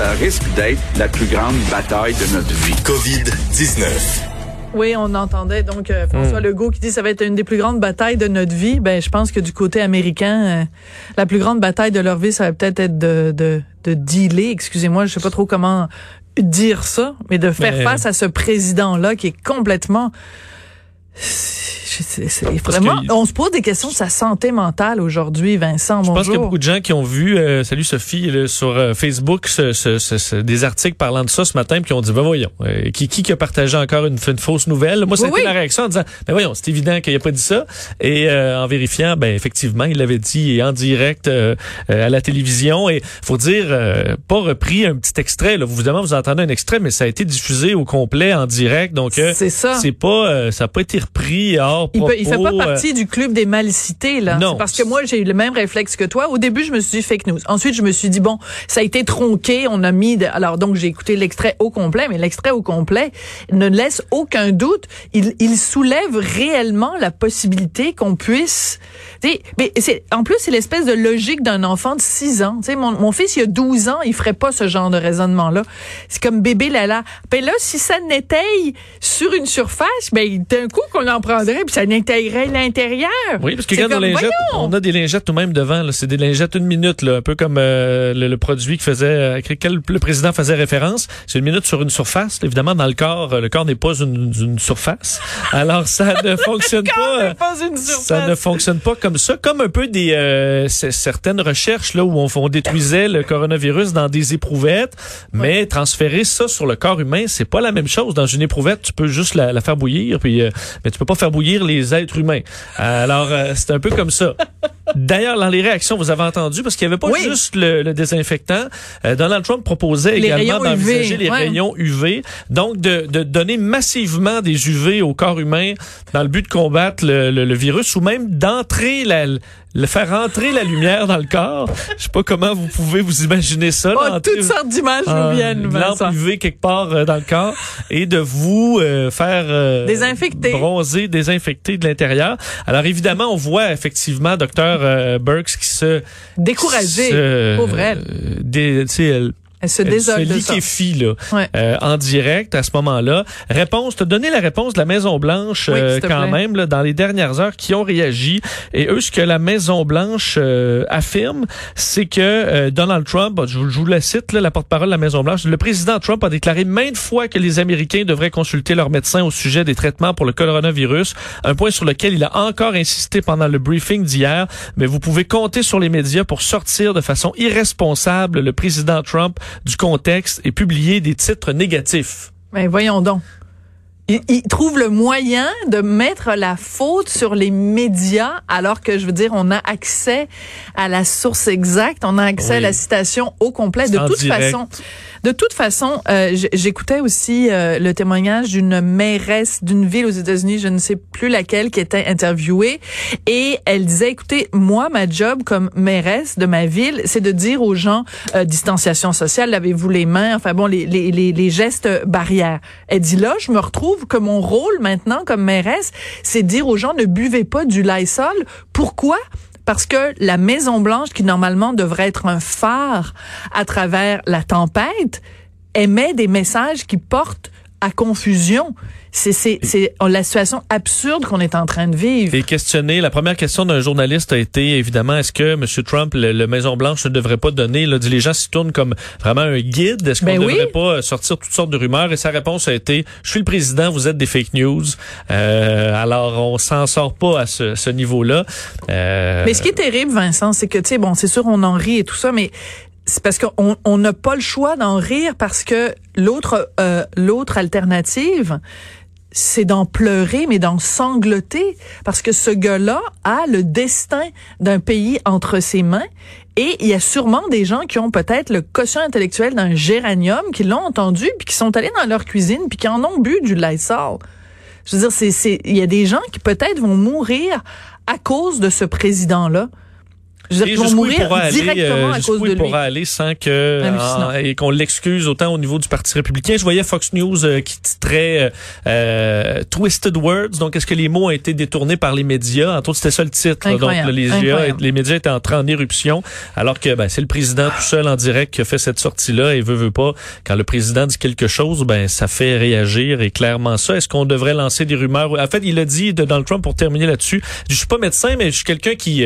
Ça risque d'être la plus grande bataille de notre vie. COVID-19. Oui, on entendait donc euh, François Legault qui dit que ça va être une des plus grandes batailles de notre vie. Ben, je pense que du côté américain, euh, la plus grande bataille de leur vie, ça va peut-être être de, de, de dealer, excusez-moi, je sais pas trop comment dire ça, mais de faire Mais- face à ce président-là qui est complètement... Vraiment, que- on se pose des questions de sa santé mentale aujourd'hui, Vincent. Je pense qu'il y a beaucoup de gens qui ont vu, euh, salut Sophie, là, sur euh, Facebook, ce- ce- ce- des articles parlant de ça ce matin, puis qui ont dit, ben voyons, euh, qui, qui a partagé encore une, une fausse nouvelle? Moi, ça a Oui, été oui. la réaction en disant, ben voyons, c'est évident qu'il a pas dit ça. Et euh, en vérifiant, ben effectivement, il l'avait dit et en direct à la télévision. Et faut dire, euh, pas repris un petit extrait. Là. Vous, évidemment, vous entendez un extrait, mais ça a été diffusé au complet en direct. Donc, euh, C'est ça. c'est pas, euh, ça a pas été hors Il, propos. fait pas euh, partie du club des mal cités là. Non. Parce que moi j'ai eu le même réflexe que toi. Au début je me suis dit fake news. Ensuite je me suis dit bon ça a été tronqué. On a mis de- alors donc j'ai écouté l'extrait au complet, mais l'extrait au complet ne laisse aucun doute. Il, il soulève réellement la possibilité qu'on puisse. tu sais, Mais c'est en plus c'est l'espèce de logique d'un enfant de 6 ans. Tu sais, mon, mon fils il a 12 ans, il ferait pas ce genre de raisonnement là. C'est comme bébé Lala. Ben là si ça n'étaye sur une surface, ben d'un coup qu'on en prendrait puis ça n'étayerait l'intérieur. Oui, parce que C'est quand nos comme, lingettes, voyons! on a des lingettes nous-mêmes devant. là. C'est des lingettes une minute, là, un peu comme euh, le, le produit qui faisait, euh, avec lequel le président faisait référence. C'est une minute sur une surface. Évidemment, dans le corps, le corps n'est pas une, une surface. Alors, ça ne fonctionne pas. euh, pas une ça ne fonctionne pas comme ça. Comme un peu des euh, certaines recherches là où on, on détruisait le coronavirus dans des éprouvettes, mais transférer ça sur le corps humain, c'est pas la même chose. Dans une éprouvette, tu peux juste la, la faire bouillir, puis euh, mais tu peux pas faire bouillir les êtres humains. Alors euh, c'est un peu comme ça. D'ailleurs, dans les réactions, vous avez entendu, parce qu'il n'y avait pas Oui. juste le, le désinfectant. euh, Donald Trump proposait Les également d'envisager les ouais. rayons UV, donc de, de donner massivement des UV au corps humain dans le but de combattre le, le- le virus ou même d'entrer la le faire entrer la lumière dans le corps. Je sais pas comment vous pouvez vous imaginer ça. Oh, là, toutes sortes d'images nous viennent, lampe UV quelque part euh, dans le corps et de vous euh, faire euh, Désinfecter. bronzer, désinfecter de l'intérieur. Alors évidemment, on voit effectivement docteur Burks qui se Découragée, se, pauvre elle. euh, sais, elle, Elle se elle désole se de ça. liquéfie là, Ouais. euh, en direct à ce moment-là. Réponse, te donner la réponse de la Maison Blanche Oui, euh, quand plaît. même là, dans les dernières heures qui ont réagi. Et eux, ce que la Maison Blanche euh, affirme, c'est que euh, Donald Trump, je, vous- je vous la cite, là, la porte-parole de la Maison Blanche, le président Trump a déclaré maintes fois que les Américains devraient consulter leur médecin au sujet des traitements pour le coronavirus, un point sur lequel il a encore insisté pendant le briefing d'hier. Mais vous pouvez compter sur les médias pour sortir de façon irresponsable le président Trump du contexte et publier des titres négatifs. Mais voyons donc. Il, il trouve le moyen de mettre la faute sur les médias alors que je veux dire on a accès à la source exacte, on a accès à la citation au complet de toute direct. façon. De toute façon, euh, j'écoutais aussi euh, le témoignage d'une mairesse d'une ville aux États-Unis, je ne sais plus laquelle, qui était interviewée et elle disait écoutez, moi ma job comme mairesse de ma ville, c'est de dire aux gens euh, distanciation sociale, lavez-vous les mains, enfin bon les, les, les, les gestes barrières. Elle dit là, je me retrouve que mon rôle maintenant comme mairesse, c'est dire aux gens ne buvez pas du Lysol. Pourquoi? Parce que la Maison Blanche, qui normalement devrait être un phare à travers la tempête, émet des messages qui portent à confusion. C'est c'est c'est la situation absurde qu'on est en train de vivre. Et questionné, la première question d'un journaliste a été évidemment est-ce que M. Trump, le, le Maison Blanche, ne devrait pas donner, là, dit les gens s'y tournent comme vraiment un guide, est-ce qu'on Ben ne oui. devrait pas sortir toutes sortes de rumeurs? Et sa réponse a été je suis le président, vous êtes des fake news. Euh, alors on s'en sort pas à ce, ce niveau-là. Euh, Mais ce qui est terrible, Vincent, c'est que, tu sais, bon, c'est sûr, on en rit et tout ça, mais c'est parce qu'on on n'a pas le choix d'en rire parce que l'autre euh, l'autre alternative, c'est d'en pleurer, mais d'en sangloter, parce que ce gars-là a le destin d'un pays entre ses mains Et il y a sûrement des gens qui ont peut-être le quotient intellectuel d'un géranium, qui l'ont entendu, puis qui sont allés dans leur cuisine, puis qui en ont bu du Lysol. Je veux dire, c'est, il y a des gens qui peut-être vont mourir à cause de ce président-là. Je veux dire, vont mourir aller, directement euh, à cause de lui. pourra aller sans que en- et qu'on l'excuse autant au niveau du Parti républicain. Je voyais Fox News euh, qui titrait euh, euh, Twisted Words. Donc, est-ce que les mots ont été détournés par les médias? Entre autres, c'était ça le titre. là. Donc, médias, les médias étaient entrés en éruption, alors que ben, c'est le président tout seul en direct qui a fait cette sortie-là et veut, veut pas. Quand le président dit quelque chose, ben ça fait réagir et clairement ça. Est-ce qu'on devrait lancer des rumeurs? En fait, il a dit, de Donald Trump, pour terminer là-dessus, je suis pas médecin, mais je suis quelqu'un qui...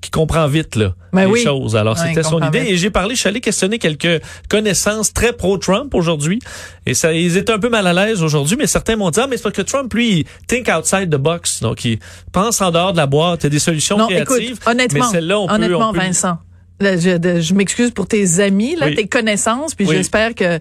qui comprend vite là, Ben les oui. choses. Alors, Ouais, c'était son idée. vite. Et j'ai parlé, je suis allé questionner quelques connaissances très pro-Trump aujourd'hui. Et ça, ils étaient un peu mal à l'aise aujourd'hui, mais certains m'ont dit, ah, mais c'est parce que Trump, lui, il think outside the box. Donc, il pense en dehors de la boîte. Il y a des solutions Non, créatives. écoute, honnêtement, mais celle-là, on peut, honnêtement, on peut- Vincent, je, de- je m'excuse pour tes amis, là, Oui. tes connaissances, puis Oui. j'espère que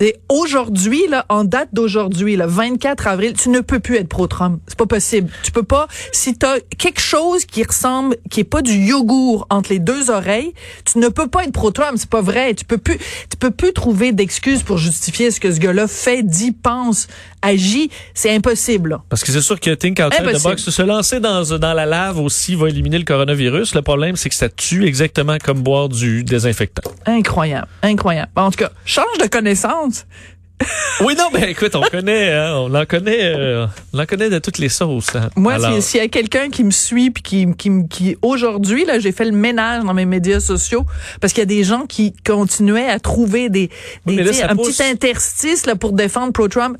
et aujourd'hui, là, en date d'aujourd'hui, le 24 avril, tu ne peux plus être pro-Trump. C'est pas possible. Tu peux pas. Si t'as quelque chose qui ressemble, qui est pas du yogourt entre les deux oreilles, tu ne peux pas être pro-Trump. C'est pas vrai. Tu peux plus, tu peux plus trouver d'excuses pour justifier ce que ce gars-là fait, dit, pense, agit. C'est impossible. là. Parce que c'est sûr que think outside the box, se lancer dans, dans la lave aussi va éliminer le coronavirus. Le problème, c'est que ça tue exactement comme boire du désinfectant. Incroyable, incroyable. En tout cas, change de connaissance. Oui, non, ben écoute, on connaît, hein, on en connaît, euh, on en connaît de toutes les sauces. hein. Moi, si- s'il y a quelqu'un qui me suit puis qui, qui, me- qui aujourd'hui là, j'ai fait le ménage dans mes médias sociaux parce qu'il y a des gens qui continuaient à trouver des, mais là, un pousse- petit interstice là pour défendre pro-Trump.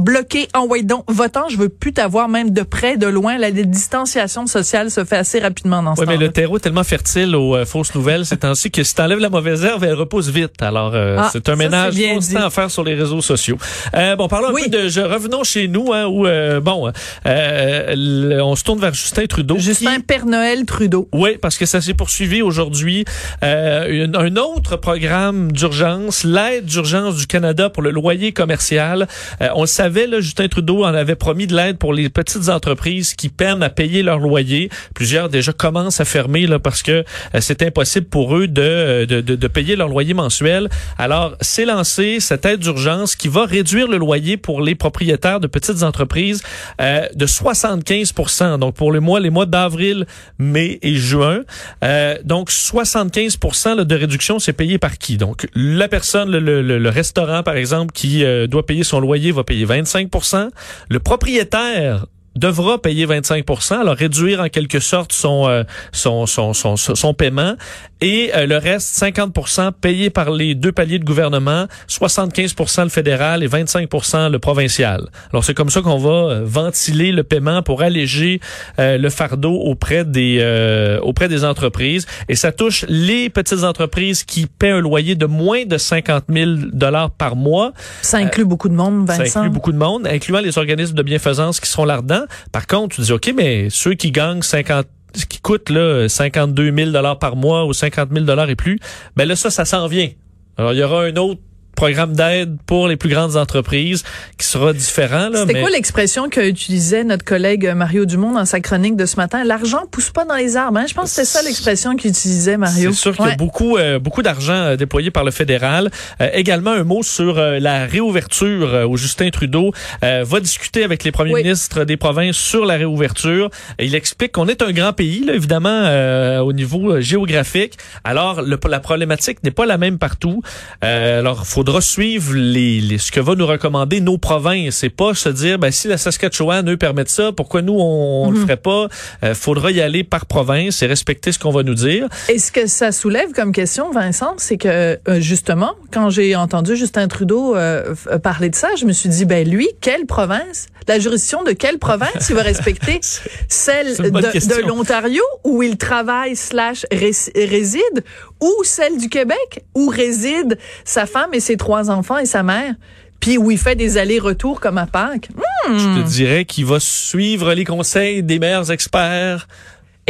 Bloqué, envoyé donc, votant, je veux plus t'avoir même de près, de loin. La distanciation sociale se fait assez rapidement dans ce Oui, mais le terreau est tellement fertile aux euh, fausses nouvelles ces temps-ci que si t'enlèves la mauvaise herbe, elle repousse vite. Alors, euh, Ah, c'est un ça, ménage c'est constant dit. à faire sur les réseaux sociaux. Euh, bon, parlons Oui. un peu de... Je, revenons chez nous, hein, où, euh, bon, euh, le- on se tourne vers Justin Trudeau. Justin qui- Père Noël Trudeau. Oui, parce que ça s'est poursuivi aujourd'hui. Euh, une- un autre programme d'urgence, l'aide d'urgence du Canada pour le loyer commercial. On le savait, là, Justin Trudeau en avait promis de l'aide pour les petites entreprises qui peinent à payer leur loyer. Plusieurs déjà commencent à fermer là, parce que euh, c'est impossible pour eux de, de, de, de payer leur loyer mensuel. Alors, c'est lancé cette aide d'urgence qui va réduire le loyer pour les propriétaires de petites entreprises euh, de 75% Donc, pour les mois, les mois d'avril, mai et juin. Euh, donc, 75 là, de réduction, c'est payé par qui? Donc, la personne, le, le- le- le restaurant, par exemple, qui euh, doit payer son loyer, va payer 25% Le propriétaire devra payer 25% alors réduire en quelque sorte son euh, son, son, son, son, son paiement et euh, le reste 50% payé par les deux paliers de gouvernement, 75% le fédéral et 25% le provincial. Alors c'est comme ça qu'on va euh, ventiler le paiement pour alléger euh, le fardeau auprès des euh, auprès des entreprises et ça touche les petites entreprises qui paient un loyer de moins de 50 000 dollars par mois. Ça inclut beaucoup de monde, Vincent. Ça inclut beaucoup de monde, incluant les organismes de bienfaisance qui seront là-dedans. Par contre, tu dis, OK, mais ceux qui gagnent 50 qui coûtent là, 52 000 dollars par mois ou 50 000 dollars et plus, ben là, ça, ça s'en vient. Alors, il y aura un autre programme d'aide pour les plus grandes entreprises qui sera différent. C'était mais- quoi l'expression que utilisait notre collègue Mario Dumont dans sa chronique de ce matin? L'argent pousse pas dans les arbres. Hein? Je pense que c'était ça l'expression qu'utilisait Mario. C'est sûr qu'il y Ouais. a beaucoup, euh, beaucoup d'argent euh, déployé par le fédéral. Euh, également, un mot sur euh, la réouverture où Justin Trudeau va discuter avec les premiers Oui. ministres des provinces sur la réouverture. Il explique qu'on est un grand pays, là, évidemment, euh, au niveau géographique. Alors, le- la problématique n'est pas la même partout. Euh, alors, faudra suivre les, les- ce que va nous recommander nos provinces. Et pas se dire, ben, si la Saskatchewan, eux, permettent ça, pourquoi nous, on, on le ferait pas? Euh, faudra y aller par province et respecter ce qu'on va nous dire. Et ce que ça soulève comme question, Vincent, c'est que euh, justement, quand j'ai entendu Justin Trudeau euh, f- parler de ça, je me suis dit, ben lui, quelle province, la juridiction de quelle province il va respecter, celle de, l'Ontario où il travaille slash rés- réside, ou celle du Québec où réside sa femme et ses trois enfants et sa mère, puis où il fait des allers-retours comme à Pâques? Je Hmm. te dirais qu'il va suivre les conseils des meilleurs experts,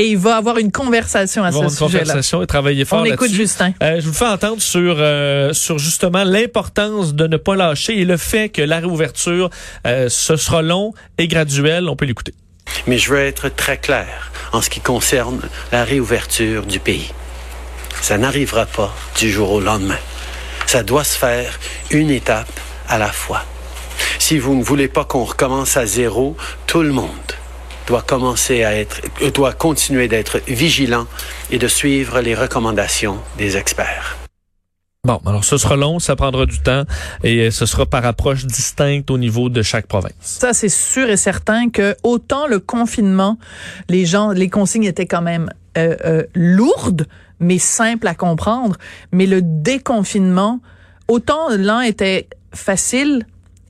Et il va avoir une conversation à avoir ce une sujet-là. conversation et travailler fort On écoute. Justin. Euh, je vous fais entendre sur euh, sur justement l'importance de ne pas lâcher et le fait que la réouverture euh, ce sera long et graduel. On peut l'écouter. Mais je veux être très clair en ce qui concerne la réouverture du pays. Ça n'arrivera pas du jour au lendemain. Ça doit se faire une étape à la fois. Si vous ne voulez pas qu'on recommence à zéro, tout le monde doit commencer à être, doit continuer d'être vigilant et de suivre les recommandations des experts. Bon, alors ce sera long, ça prendra du temps et ce sera par approche distincte au niveau de chaque province. Ça, c'est sûr et certain que autant le confinement, les gens, les consignes étaient quand même euh, euh, lourdes, mais simples à comprendre, mais le déconfinement, autant l'un était facile,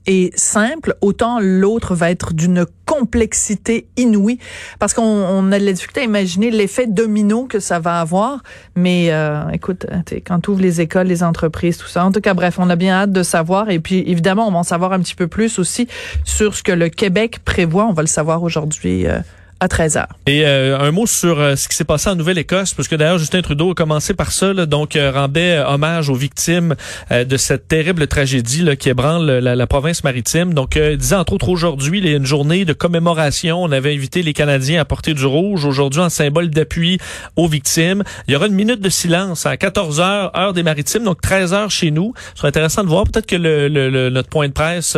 et simple, autant l'autre va être d'une complexité inouïe. Parce qu'on a de la difficulté à imaginer l'effet domino que ça va avoir. Mais euh, écoute, quand ouvres les écoles, les entreprises, tout ça. En tout cas, bref, on a bien hâte de savoir. Et puis, évidemment, on va en savoir un petit peu plus aussi sur ce que le Québec prévoit. On va le savoir aujourd'hui. Euh, à 13 h Et euh, un mot sur euh, ce qui s'est passé en Nouvelle-Écosse, parce que d'ailleurs Justin Trudeau a commencé par ça, là, donc euh, rendait hommage aux victimes de cette terrible tragédie là, qui ébranle la, la, province maritime. Donc, disait entre autres aujourd'hui, il y a une journée de commémoration. On avait invité les Canadiens à porter du rouge. Aujourd'hui, en symbole d'appui aux victimes, il y aura une minute de silence à 14 h heure des maritimes, donc 13 h chez nous. Ce sera intéressant de voir. Peut-être que le, le, notre point de presse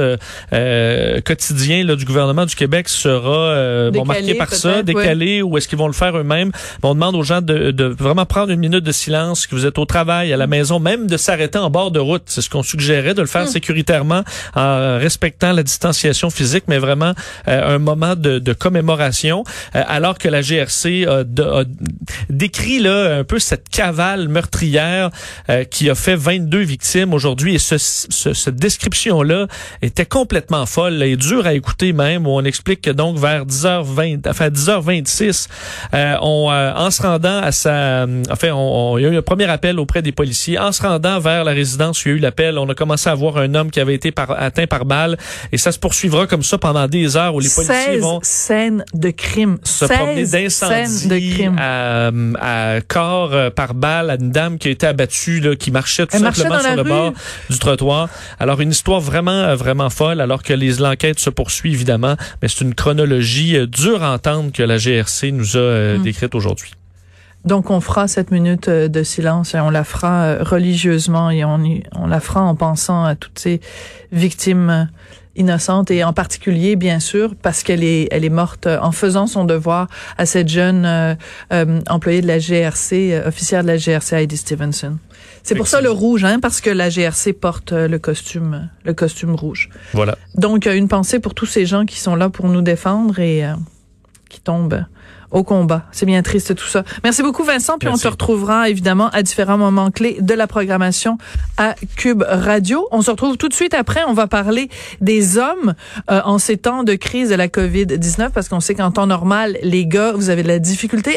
quotidien là, du gouvernement du Québec sera bon, marqué par ça, décaler ou est-ce qu'ils vont le faire eux-mêmes? On demande aux gens de, de, vraiment prendre une minute de silence, que vous êtes au travail, à la maison, même de s'arrêter en bord de route. C'est ce qu'on suggérait, de le faire hmm. sécuritairement en respectant la distanciation physique, mais vraiment euh, un moment de, de commémoration, euh, alors que la GRC a, a, décrit là un peu cette cavale meurtrière euh, qui a fait 22 victimes aujourd'hui. Et ce, ce, cette description-là était complètement folle et dure à écouter même, où on explique que donc vers 10h20, à 10h26, euh, on, euh, en se rendant à sa... Enfin, on, il y a eu un premier appel auprès des policiers. En se rendant vers la résidence où il y a eu l'appel, on a commencé à voir un homme qui avait été par, atteint par balle. Et ça se poursuivra comme ça pendant des heures où les policiers vont... scènes de crime. Se promener d'incendie à, à, corps euh, par balle à une dame qui a été abattue, là, qui marchait tout simplement sur le bord du trottoir. Alors, une histoire vraiment, vraiment folle, alors que les enquêtes se poursuivent, évidemment. Mais c'est une chronologie dure à entendre que la GRC nous a euh, décrite aujourd'hui. Donc, on fera cette minute euh, de silence et on la fera euh, religieusement et on, on la fera en pensant à toutes ces victimes innocente et en particulier bien sûr parce qu'elle est elle est morte en faisant son devoir à cette jeune euh, euh employée de la GRC euh, officière de la GRC Heidi Stevenson. C'est pour ça le rouge hein parce que la GRC porte euh, le costume le costume rouge. Voilà. Donc une pensée pour tous ces gens qui sont là pour nous défendre et qui tombent au combat. C'est bien triste tout ça. Merci beaucoup Vincent, puis on te retrouvera évidemment à différents moments clés de la programmation à Cube Radio. On se retrouve tout de suite après, on va parler des hommes euh, en ces temps de crise de la COVID-19 parce qu'on sait qu'en temps normal, les gars, vous avez de la difficulté